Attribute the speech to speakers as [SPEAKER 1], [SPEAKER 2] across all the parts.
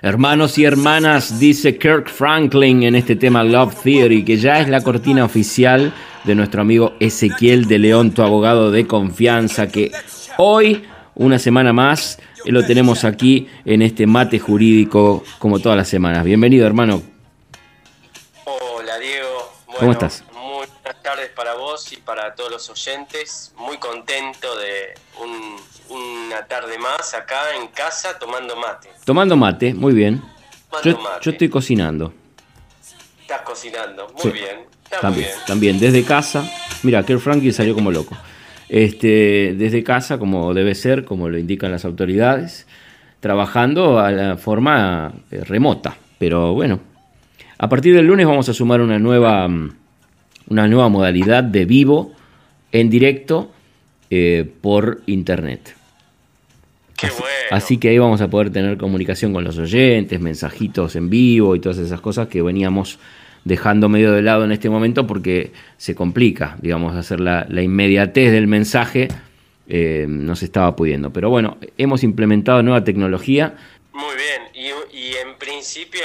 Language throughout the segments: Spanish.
[SPEAKER 1] Hermanos y hermanas, dice Kirk Franklin en este tema Love Theory, que ya es la cortina oficial de nuestro amigo Ezequiel de León, tu abogado de confianza, que hoy, una semana más, lo tenemos aquí en este mate jurídico como todas las semanas. Bienvenido, hermano.
[SPEAKER 2] Hola, Diego.
[SPEAKER 1] ¿Cómo estás?
[SPEAKER 2] Muy buenas tardes para vos y para todos los oyentes. Muy contento de una tarde más acá en casa tomando mate.
[SPEAKER 1] Tomando mate, muy bien. Yo, estoy cocinando.
[SPEAKER 2] Estás cocinando, muy bien.
[SPEAKER 1] también, también, desde casa. Mira, Kerr Franklin salió como loco. Este, desde casa, como debe ser, como lo indican las autoridades, trabajando a la forma eh, remota. Pero bueno, a partir del lunes vamos a sumar una nueva, mm, una nueva modalidad de vivo en directo eh, por internet. Así, que ahí vamos a poder tener comunicación con los oyentes, mensajitos en vivo y todas esas cosas que veníamos dejando medio de lado en este momento porque se complica, digamos, hacer la, inmediatez del mensaje eh, no se estaba pudiendo. Pero bueno, hemos implementado nueva tecnología.
[SPEAKER 2] Muy bien, y, en principio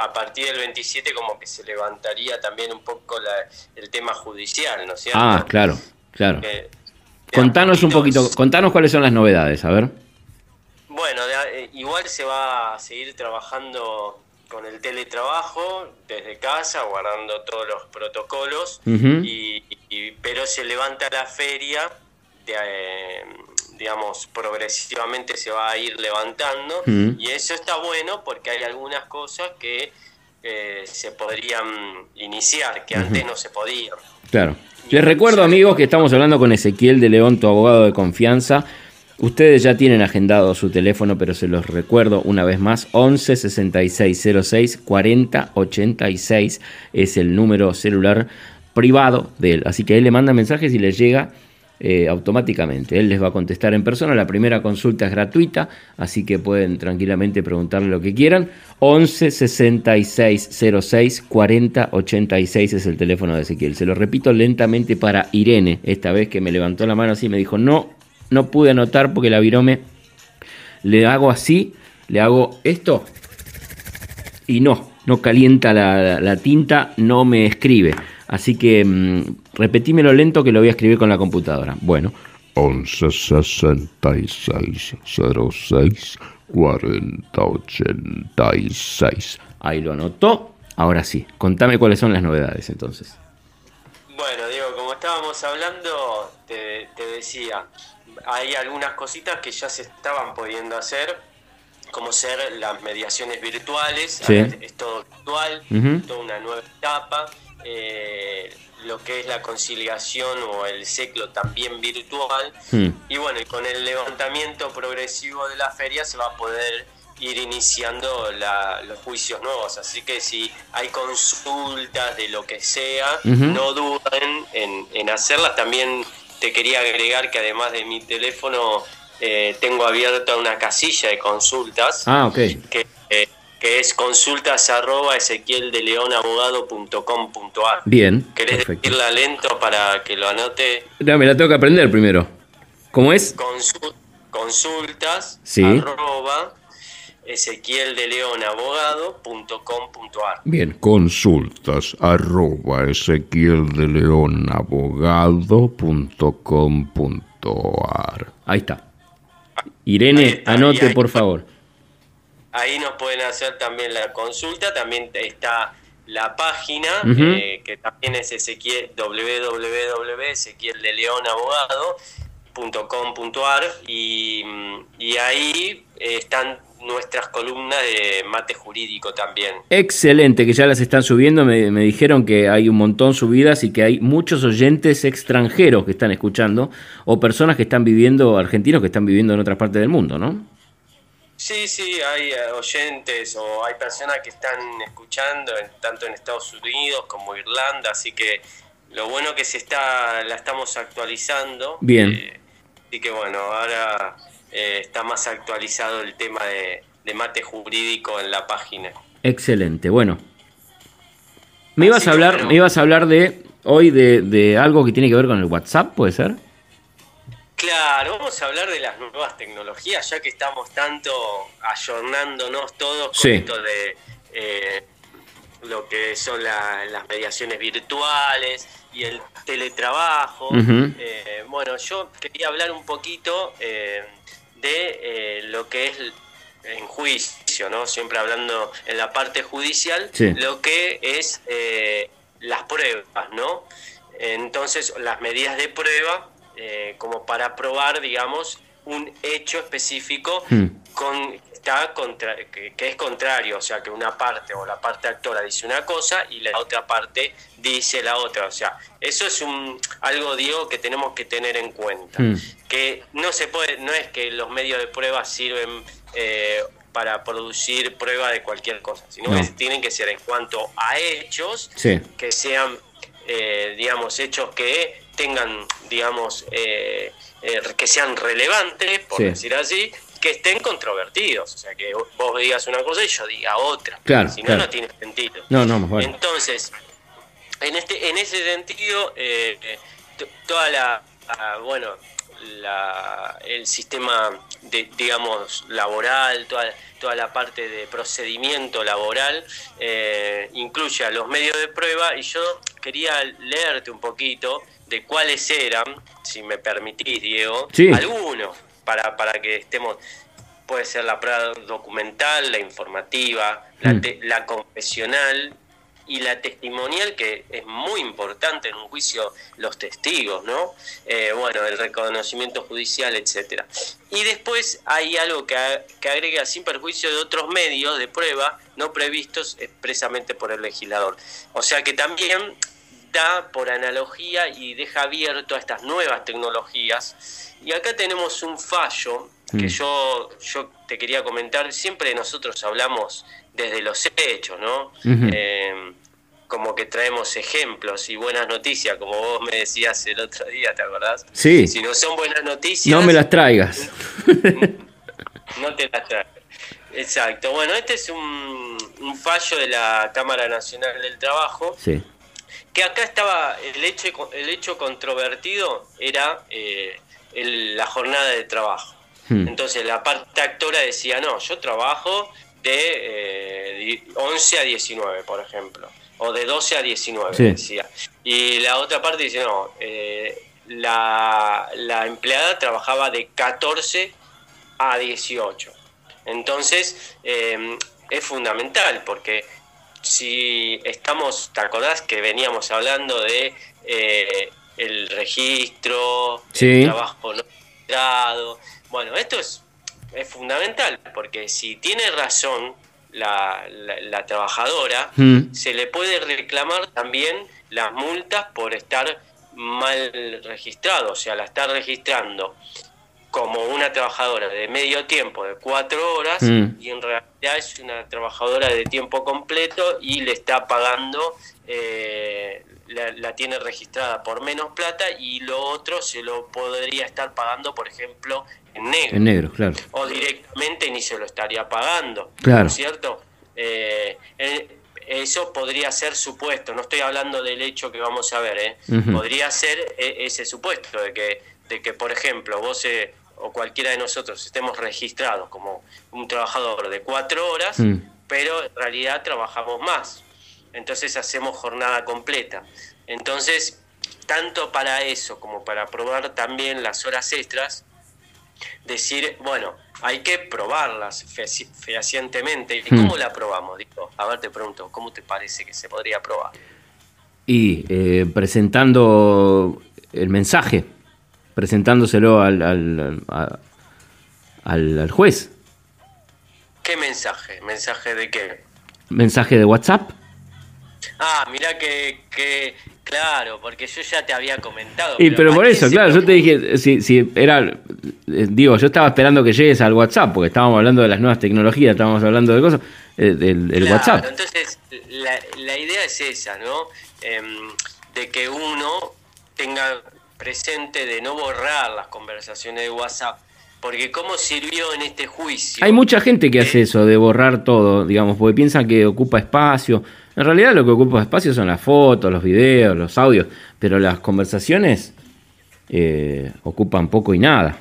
[SPEAKER 2] a partir del 27 como que se levantaría también un poco el tema judicial, ¿no es cierto?
[SPEAKER 1] Ah, claro, claro. Contanos un poquito, contanos cuáles son las novedades, a ver.
[SPEAKER 2] Bueno, eh, igual se va a seguir trabajando con el teletrabajo desde casa, guardando todos los protocolos, y, pero se levanta la feria, eh, digamos, progresivamente se va a ir levantando, y eso está bueno porque hay algunas cosas que eh, se podrían iniciar, que antes no se podían.
[SPEAKER 1] Claro. Les recuerdo, amigos, que estamos hablando con Ezequiel de León, tu abogado de confianza. Ustedes ya tienen agendado su teléfono, pero se los recuerdo una vez más, 11 66 06 40 86 es el número celular privado de él. Así que él le manda mensajes y les llega eh, automáticamente. Él les va a contestar en persona. La primera consulta es gratuita, así que pueden tranquilamente preguntarle lo que quieran. 11 66 06 40 86 es el teléfono de Ezequiel. Se lo repito lentamente para Irene, esta vez que me levantó la mano así y me dijo, no no pude anotar porque la virome le hago así, le hago esto y no, no calienta la, tinta, no me escribe. Así que mmm, repetímelo lento que lo voy a escribir con la computadora. Bueno. 11 66 06 40 86. Ahí lo anotó. Ahora sí, contame cuáles son las novedades entonces.
[SPEAKER 2] Bueno, Diego, como estábamos hablando, te, te decía, hay algunas cositas que ya se estaban pudiendo hacer, como ser las mediaciones virtuales, es todo virtual, toda una nueva etapa, eh, lo que es la conciliación o el ciclo también virtual, hmm. y bueno, y con el levantamiento progresivo de la feria se va a poder ir iniciando los juicios nuevos. Así que si hay consultas de lo que sea, no duden en, en hacerlas. También te quería agregar que además de mi teléfono eh, tengo abierta una casilla de consultas.
[SPEAKER 1] Ah, ok.
[SPEAKER 2] Que, eh, que es consultas arroba ezequieldeleonabogado.com.ar.
[SPEAKER 1] Bien.
[SPEAKER 2] ¿Querés decirla lento para que lo anote?
[SPEAKER 1] No, me la tengo que aprender primero. ¿Cómo es?
[SPEAKER 2] consultas
[SPEAKER 1] sí.
[SPEAKER 2] arroba ezequieldeleonabogado.com.ar.
[SPEAKER 1] Bien, consultas arroba ezequieldeleonabogado.com.ar. Ahí está. Irene, anote por favor.
[SPEAKER 2] Ahí nos pueden hacer también la consulta, también está la página, eh, que también es ezequiel, www.ezequieldeleonabogado.com.ar y, y ahí están nuestras columnas de mate jurídico también.
[SPEAKER 1] Excelente, que ya las están subiendo. Me, dijeron que hay un montón subidas y que hay muchos oyentes extranjeros que están escuchando o personas que están viviendo, argentinos que están viviendo en otras partes del mundo, ¿no?
[SPEAKER 2] Sí, sí, hay eh, oyentes o hay personas que están escuchando tanto en Estados Unidos como Irlanda, así que lo bueno que se está, la estamos actualizando.
[SPEAKER 1] Bien. Eh,
[SPEAKER 2] así que bueno, ahora eh, está más actualizado el tema de, mate jurídico en la página.
[SPEAKER 1] Excelente, bueno. Me ibas a hablar, me ibas a hablar de hoy de, algo que tiene que ver con el WhatsApp, ¿puede ser?
[SPEAKER 2] Claro, vamos a hablar de las nuevas tecnologías, ya que estamos tanto ayornándonos todos con esto de eh, lo que son las mediaciones virtuales y el teletrabajo. Eh, bueno, yo quería hablar un poquito eh, de lo que es en juicio, ¿no? Siempre hablando en la parte judicial, lo que es las pruebas, ¿no? Entonces, las medidas de prueba eh, como para probar, digamos, un hecho específico hmm. con, está contra, que, es contrario, o sea, que una parte o la parte actora dice una cosa y la otra parte dice la otra, o sea, eso es un algo, digo, que tenemos que tener en cuenta, hmm. que no se puede, no es que los medios de prueba sirven eh, para producir prueba de cualquier cosa, sino que tienen que ser en cuanto a hechos que sean, eh, digamos, hechos que tengan, digamos, eh, eh, que sean relevantes, por decir así, que estén controvertidos. O sea, que vos digas una cosa y yo diga otra.
[SPEAKER 1] Claro,
[SPEAKER 2] si no, no tiene sentido.
[SPEAKER 1] No, no.
[SPEAKER 2] Entonces, en, este, en ese sentido, eh, toda la, bueno, la, el sistema, de, digamos, laboral, toda, toda la parte de procedimiento laboral, incluye a los medios de prueba y yo quería leerte un poquito de cuáles eran, si me permitís, Diego, algunos, para, para que estemos, puede ser la prueba documental, la informativa, la, mm. la confesional y la testimonial, que es muy importante en un juicio, los testigos, ¿no? Eh, bueno, el reconocimiento judicial, etcétera. Y después hay algo que, que agrega sin perjuicio de otros medios de prueba no previstos expresamente por el legislador. O sea que también da por analogía y deja abierto a estas nuevas tecnologías. Y acá tenemos un fallo que mm. yo, yo te quería comentar. Siempre nosotros hablamos desde los hechos, ¿no? Eh, como que traemos ejemplos y buenas noticias, como vos me decías el otro día, ¿te acordás?
[SPEAKER 1] Sí.
[SPEAKER 2] Si no son buenas noticias...
[SPEAKER 1] No me las traigas.
[SPEAKER 2] no te las traigas. Exacto. Bueno, este es un, un fallo de la Cámara Nacional del Trabajo.
[SPEAKER 1] Sí
[SPEAKER 2] que acá estaba el hecho, el hecho controvertido era eh, la jornada de trabajo. Hmm. Entonces la parte actora decía, no, yo trabajo de 11 eh, a 19, por ejemplo, o de 12 a 19, decía. Y la otra parte dice, no, eh, la, la empleada trabajaba de 14 a 18. Entonces, es fundamental porque si estamos, ¿te acordás que veníamos hablando de eh, el registro, el trabajo no registrado? Bueno, esto es, es fundamental, porque si tiene razón la, la, trabajadora, mm. se le puede reclamar también las multas por estar mal registrado, o sea, la está registrando como una trabajadora de medio tiempo de cuatro horas mm. y en realidad es una trabajadora de tiempo completo y le está pagando, eh, la, tiene registrada por menos plata y lo otro se lo podría estar pagando, por ejemplo, en negro.
[SPEAKER 1] En negro, claro.
[SPEAKER 2] O directamente ni se lo estaría pagando.
[SPEAKER 1] Claro.
[SPEAKER 2] ¿Cierto? Eh, eso podría ser supuesto, no estoy hablando del hecho que vamos a ver, ¿eh? podría ser ese supuesto de que de que, por ejemplo, vos eh, o cualquiera de nosotros estemos registrados como un trabajador de cuatro horas, mm. pero en realidad trabajamos más. Entonces hacemos jornada completa. Entonces, tanto para eso como para probar también las horas extras, decir, bueno, hay que probarlas fehacientemente. ¿Y cómo mm. la probamos? Digo, a ver, te pregunto, ¿cómo te parece que se podría probar?
[SPEAKER 1] Y eh, presentando el mensaje presentándoselo al, al, al, juez.
[SPEAKER 2] ¿Qué mensaje? ¿Mensaje de qué?
[SPEAKER 1] ¿Mensaje de WhatsApp?
[SPEAKER 2] Ah, mira que, que, claro, porque yo ya te había comentado.
[SPEAKER 1] Y pero, por eso, claro, yo te dije, si, si era, eh, digo, yo estaba esperando que llegues al WhatsApp, porque estábamos hablando de las nuevas tecnologías, estábamos hablando de cosas, eh, del el WhatsApp.
[SPEAKER 2] Entonces, la, la, idea es esa, ¿no? Em, de que uno tenga presente de no borrar las conversaciones de WhatsApp, porque cómo sirvió en este juicio.
[SPEAKER 1] Hay mucha gente que hace eso, de borrar todo, digamos, porque piensan que ocupa espacio. En realidad lo que ocupa espacio son las fotos, los videos, los audios, pero las conversaciones eh, ocupan poco y nada,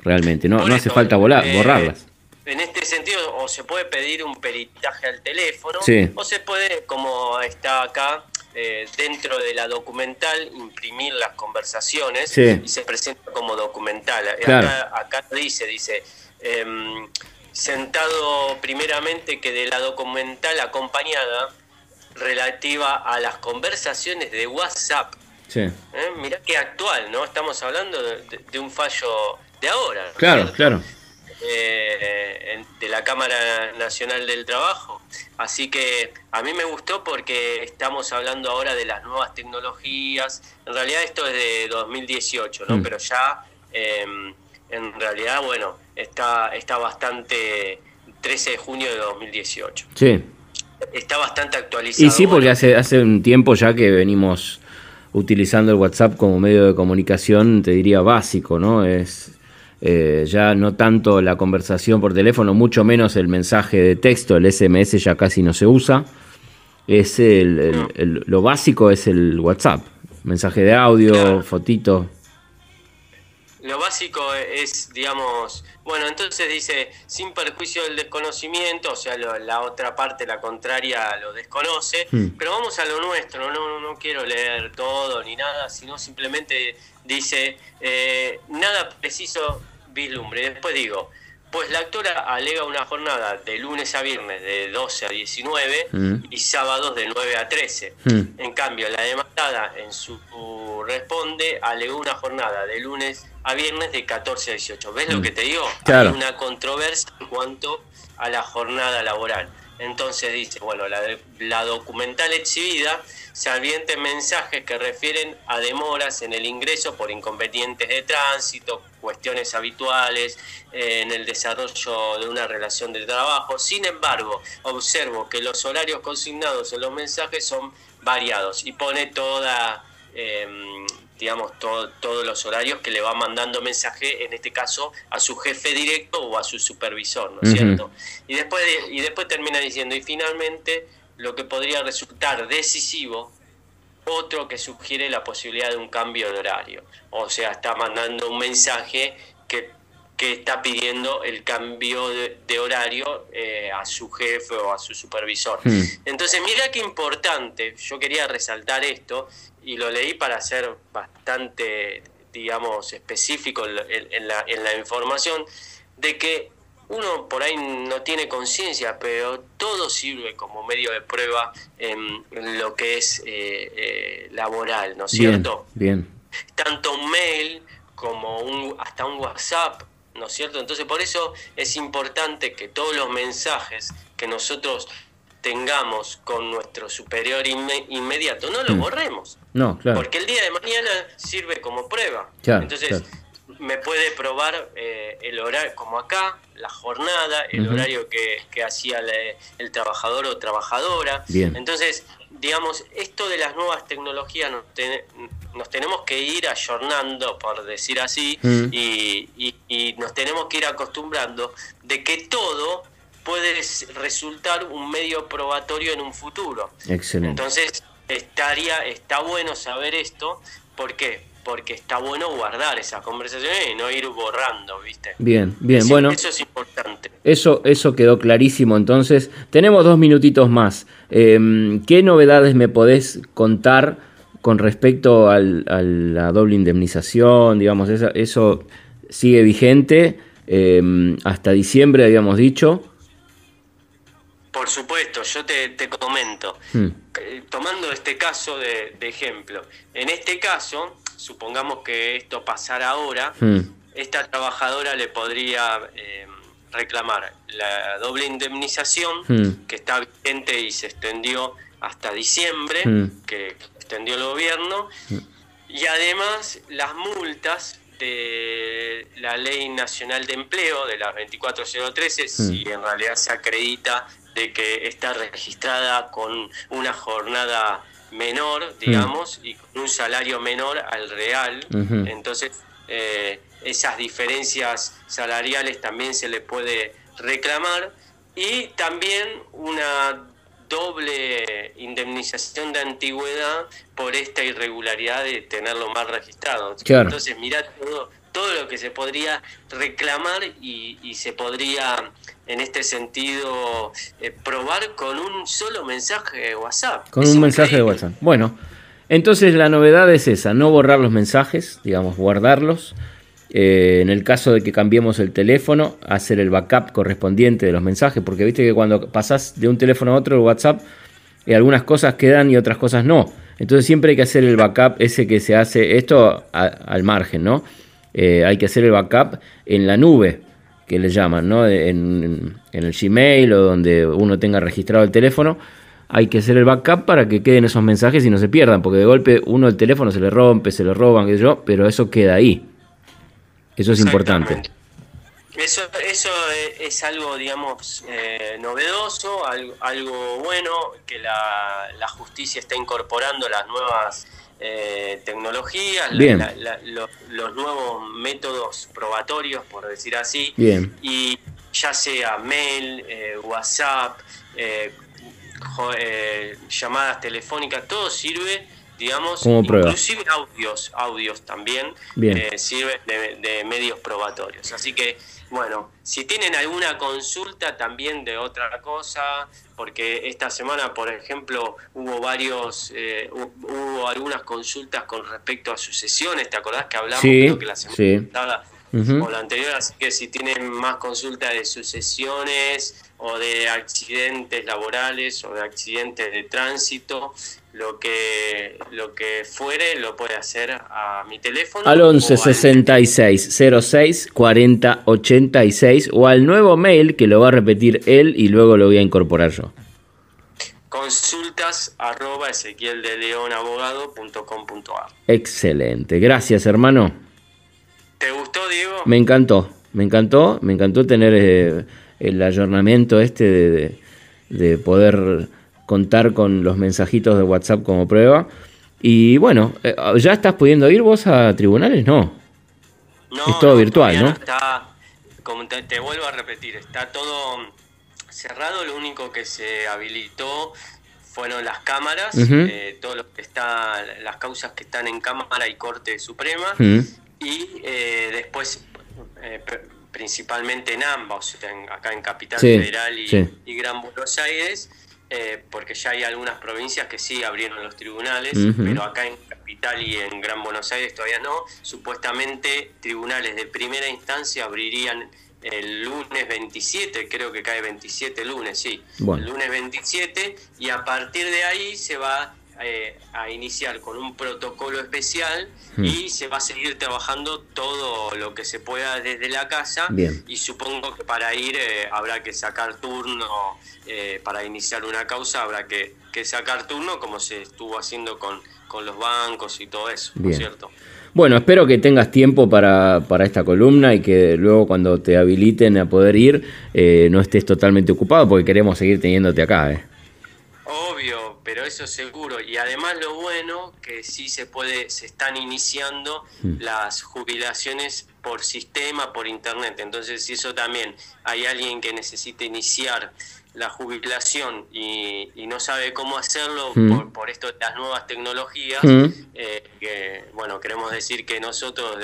[SPEAKER 1] realmente, no, no hace falta volar,
[SPEAKER 2] eh,
[SPEAKER 1] borrarlas.
[SPEAKER 2] En este sentido, o se puede pedir un peritaje al teléfono,
[SPEAKER 1] Sí.
[SPEAKER 2] o se puede, como está acá, eh, dentro de la documental, imprimir las conversaciones
[SPEAKER 1] Sí.
[SPEAKER 2] y se presenta como documental. Eh,
[SPEAKER 1] Claro.
[SPEAKER 2] Acá, acá dice, dice, em, sentado primeramente que de la documental acompañada relativa a las conversaciones de WhatsApp.
[SPEAKER 1] Sí.
[SPEAKER 2] ¿eh? Mirá qué actual, ¿no? Estamos hablando de, un fallo de ahora. ¿no es
[SPEAKER 1] Claro, claro.
[SPEAKER 2] Eh, de la Cámara Nacional del Trabajo. Así que a mí me gustó porque estamos hablando ahora de las nuevas tecnologías. En realidad esto es de 2018, ¿no?
[SPEAKER 1] Mm.
[SPEAKER 2] Pero ya eh, en realidad, bueno, está, está bastante 13 de junio de 2018.
[SPEAKER 1] Sí.
[SPEAKER 2] Está bastante actualizado.
[SPEAKER 1] Y sí, porque
[SPEAKER 2] Bueno,
[SPEAKER 1] hace, hace un tiempo ya que venimos utilizando el WhatsApp como medio de comunicación, te diría básico, ¿no? Es eh, ya no tanto la conversación por teléfono, mucho menos el mensaje de texto, el SMS ya casi no se usa. Es el, el-
[SPEAKER 2] No.
[SPEAKER 1] el- lo básico es el WhatsApp, mensaje de audio,
[SPEAKER 2] Claro.
[SPEAKER 1] fotito.
[SPEAKER 2] Lo básico es, digamos, bueno, entonces dice, sin perjuicio del desconocimiento, o sea, lo- la otra parte, la contraria, lo desconoce,
[SPEAKER 1] Hmm.
[SPEAKER 2] pero vamos a lo nuestro, no, no quiero leer todo ni nada, sino simplemente dice, eh, nada preciso vislumbre. Después digo, pues la actora alega una jornada de lunes a viernes de 12 a 19
[SPEAKER 1] Hmm.
[SPEAKER 2] y sábados de 9 a 13.
[SPEAKER 1] Hmm.
[SPEAKER 2] En cambio, la demandada en su responde alegó una jornada de lunes a viernes de 14 a 18. ¿Ves lo que te digo?
[SPEAKER 1] Mm. Claro.
[SPEAKER 2] Hay una controversia en cuanto a la jornada laboral. Entonces dice, bueno, la, la documental exhibida se advierten mensajes que refieren a demoras en el ingreso por inconvenientes de tránsito, cuestiones habituales eh, en el desarrollo de una relación de trabajo. Sin embargo, observo que los horarios consignados en los mensajes son variados y pone toda, eh, digamos, to- todos los horarios que le va mandando mensaje, en este caso, a su jefe directo o a su supervisor, ¿no es cierto? Y después, de- y después termina diciendo, y finalmente, lo que podría resultar decisivo, otro que sugiere la posibilidad de un cambio de horario. O sea, está mandando un mensaje que, que está pidiendo el cambio de, de horario eh, a su jefe o a su supervisor.
[SPEAKER 1] Hmm.
[SPEAKER 2] Entonces, mira qué importante, yo quería resaltar esto y lo leí para ser bastante, digamos, específico en, la, en la información, de que uno por ahí no tiene conciencia, pero todo sirve como medio de prueba en, lo que es eh, eh, laboral, ¿no es cierto?
[SPEAKER 1] bien.
[SPEAKER 2] tanto un mail como un, hasta un WhatsApp, ¿no es cierto? Entonces por eso es importante que todos los mensajes que nosotros tengamos con nuestro superior inme- inmediato no los
[SPEAKER 1] Mm.
[SPEAKER 2] borremos,
[SPEAKER 1] No, claro.
[SPEAKER 2] porque el día de mañana sirve como prueba.
[SPEAKER 1] Claro,
[SPEAKER 2] Entonces
[SPEAKER 1] claro.
[SPEAKER 2] me puede probar eh, el horario, como acá, la jornada, el horario que, que hacía la- el trabajador o trabajadora.
[SPEAKER 1] Bien.
[SPEAKER 2] Entonces, digamos, esto de las nuevas tecnologías nos, ten- nos tenemos que ir ayornando, por decir así,
[SPEAKER 1] Mm.
[SPEAKER 2] y, y- y nos tenemos que ir acostumbrando de que todo puede resultar un medio probatorio en un futuro.
[SPEAKER 1] Excelente.
[SPEAKER 2] Entonces, estaría, está bueno saber esto, ¿por qué? Porque está bueno guardar esas conversaciones y no ir borrando, ¿viste?
[SPEAKER 1] Bien, bien.
[SPEAKER 2] Eso-
[SPEAKER 1] Bueno,
[SPEAKER 2] Eso es importante.
[SPEAKER 1] Eso, eso quedó clarísimo. Entonces, tenemos dos minutitos más. Eh, ¿Qué novedades me podés contar con respecto al- a la doble indemnización? Digamos, eso sigue vigente eh, hasta diciembre, habíamos dicho.
[SPEAKER 2] Por supuesto, yo te, te comento.
[SPEAKER 1] Hmm.
[SPEAKER 2] Eh, Tomando este caso de, de ejemplo, en este caso, supongamos que esto pasara ahora,
[SPEAKER 1] Hmm.
[SPEAKER 2] esta trabajadora le podría eh, reclamar la doble indemnización
[SPEAKER 1] Hmm.
[SPEAKER 2] que está vigente y se extendió hasta diciembre, que extendió el gobierno, y además las multas de la Ley Nacional de Empleo, de las 24013, si en realidad se acredita de que está registrada con una jornada menor, digamos, y con un salario menor al real, entonces eh, esas diferencias salariales también se le puede reclamar. Y también una doble indemnización de antigüedad por esta irregularidad de tenerlo mal registrado. Entonces, mirá todo, todo lo que se podría reclamar y, se podría, en este sentido, eh, probar con un solo mensaje de WhatsApp.
[SPEAKER 1] Con un mensaje de WhatsApp. Bueno, entonces la novedad es esa, no borrar los mensajes, digamos, guardarlos. Eh, en el caso de que cambiemos el teléfono, hacer el backup correspondiente de los mensajes, porque viste que cuando pasás de un teléfono a otro, el WhatsApp, eh, algunas cosas quedan y otras cosas no. Entonces siempre hay que hacer el backup ese que se hace, esto al margen, ¿no? Eh, hay que hacer el backup en la nube, que le llaman, ¿no? En, el Gmail o donde uno tenga registrado el teléfono. Hay que hacer el backup para que queden esos mensajes y no se pierdan, porque de golpe uno el teléfono se le rompe, se le roban, qué sé yo, pero eso queda ahí. Eso es importante.
[SPEAKER 2] Eso, eso es algo, digamos, eh, novedoso, algo, bueno, que la, la, justicia está incorporando las nuevas eh, tecnologías, los nuevos métodos probatorios, por decir así, y ya sea mail, eh, WhatsApp, llamadas telefónicas, todo sirve digamos, inclusive audios, audios también eh, sirven de, medios probatorios. Así que, bueno, si tienen alguna consulta también de otra cosa, porque esta semana, por ejemplo, hubo varios, eh, hubo algunas consultas con respecto a sucesiones, ¿te acordás que hablamos creo que la semana pasada o la anterior? Así que si tienen más consultas de sucesiones o de accidentes laborales o de accidentes de tránsito, lo que lo que fuere lo puede hacer a mi teléfono
[SPEAKER 1] al 11 66 06 40 86 o al nuevo mail que lo va a repetir él y luego lo voy a incorporar yo.
[SPEAKER 2] Consultas arroba
[SPEAKER 1] excelente. Gracias hermano.
[SPEAKER 2] ¿te gustó Diego?
[SPEAKER 1] me encantó me encantó me encantó tener eh, el ayornamiento este de, de poder contar con los mensajitos de WhatsApp como prueba. Y bueno, eh, ¿ya estás pudiendo ir vos a tribunales? No. es todo virtual, ¿no?
[SPEAKER 2] Está, como te, vuelvo a repetir, está todo cerrado. Lo único que se habilitó fueron las cámaras, eh, todo lo que está, las causas que están en Cámara y Corte Suprema. Y eh, después, principalmente en ambos, acá en Capital Federal y Gran Buenos Aires eh, porque ya hay algunas provincias que sí abrieron los tribunales, pero acá en Capital y en Gran Buenos Aires todavía no. Supuestamente tribunales de primera instancia abrirían el lunes 27, creo que cae 27 lunes, sí, el lunes 27, y a partir de ahí se va eh, a iniciar con un protocolo especial hmm. y se va a seguir trabajando todo lo que se pueda desde la casa y supongo que para ir eh, habrá que sacar turno, eh, para iniciar una causa habrá que, sacar turno como se estuvo haciendo con, con los bancos y todo eso, ¿no es cierto?
[SPEAKER 1] Bueno, espero que tengas tiempo para, para, esta columna y que luego cuando te habiliten a poder ir no estés totalmente ocupado porque queremos seguir teniéndote acá.
[SPEAKER 2] Obvio, pero eso seguro. Y además lo bueno que sí se puede, se están iniciando hmm. las jubilaciones por sistema, por internet. Entonces, si eso también hay alguien que necesite iniciar la jubilación y, no sabe cómo hacerlo hmm. por, esto de las nuevas tecnologías, hmm. eh, que, bueno, queremos decir que nosotros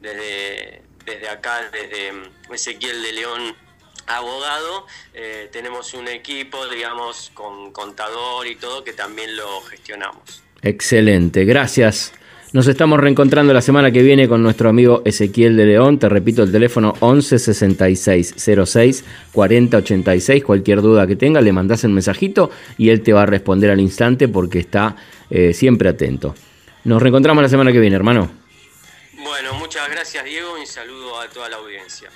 [SPEAKER 2] desde, desde acá, desde Ezequiel de León abogado, eh, tenemos un equipo, digamos, con contador y todo, que también lo gestionamos.
[SPEAKER 1] Excelente, gracias. Nos estamos reencontrando la semana que viene con nuestro amigo Ezequiel de León. Te repito el teléfono 11 66 06 40 86. Cualquier duda que tenga, le mandas el mensajito y él te va a responder al instante porque está eh, siempre atento. Nos reencontramos la semana que viene, hermano.
[SPEAKER 2] Bueno, muchas gracias Diego y saludo a toda la audiencia.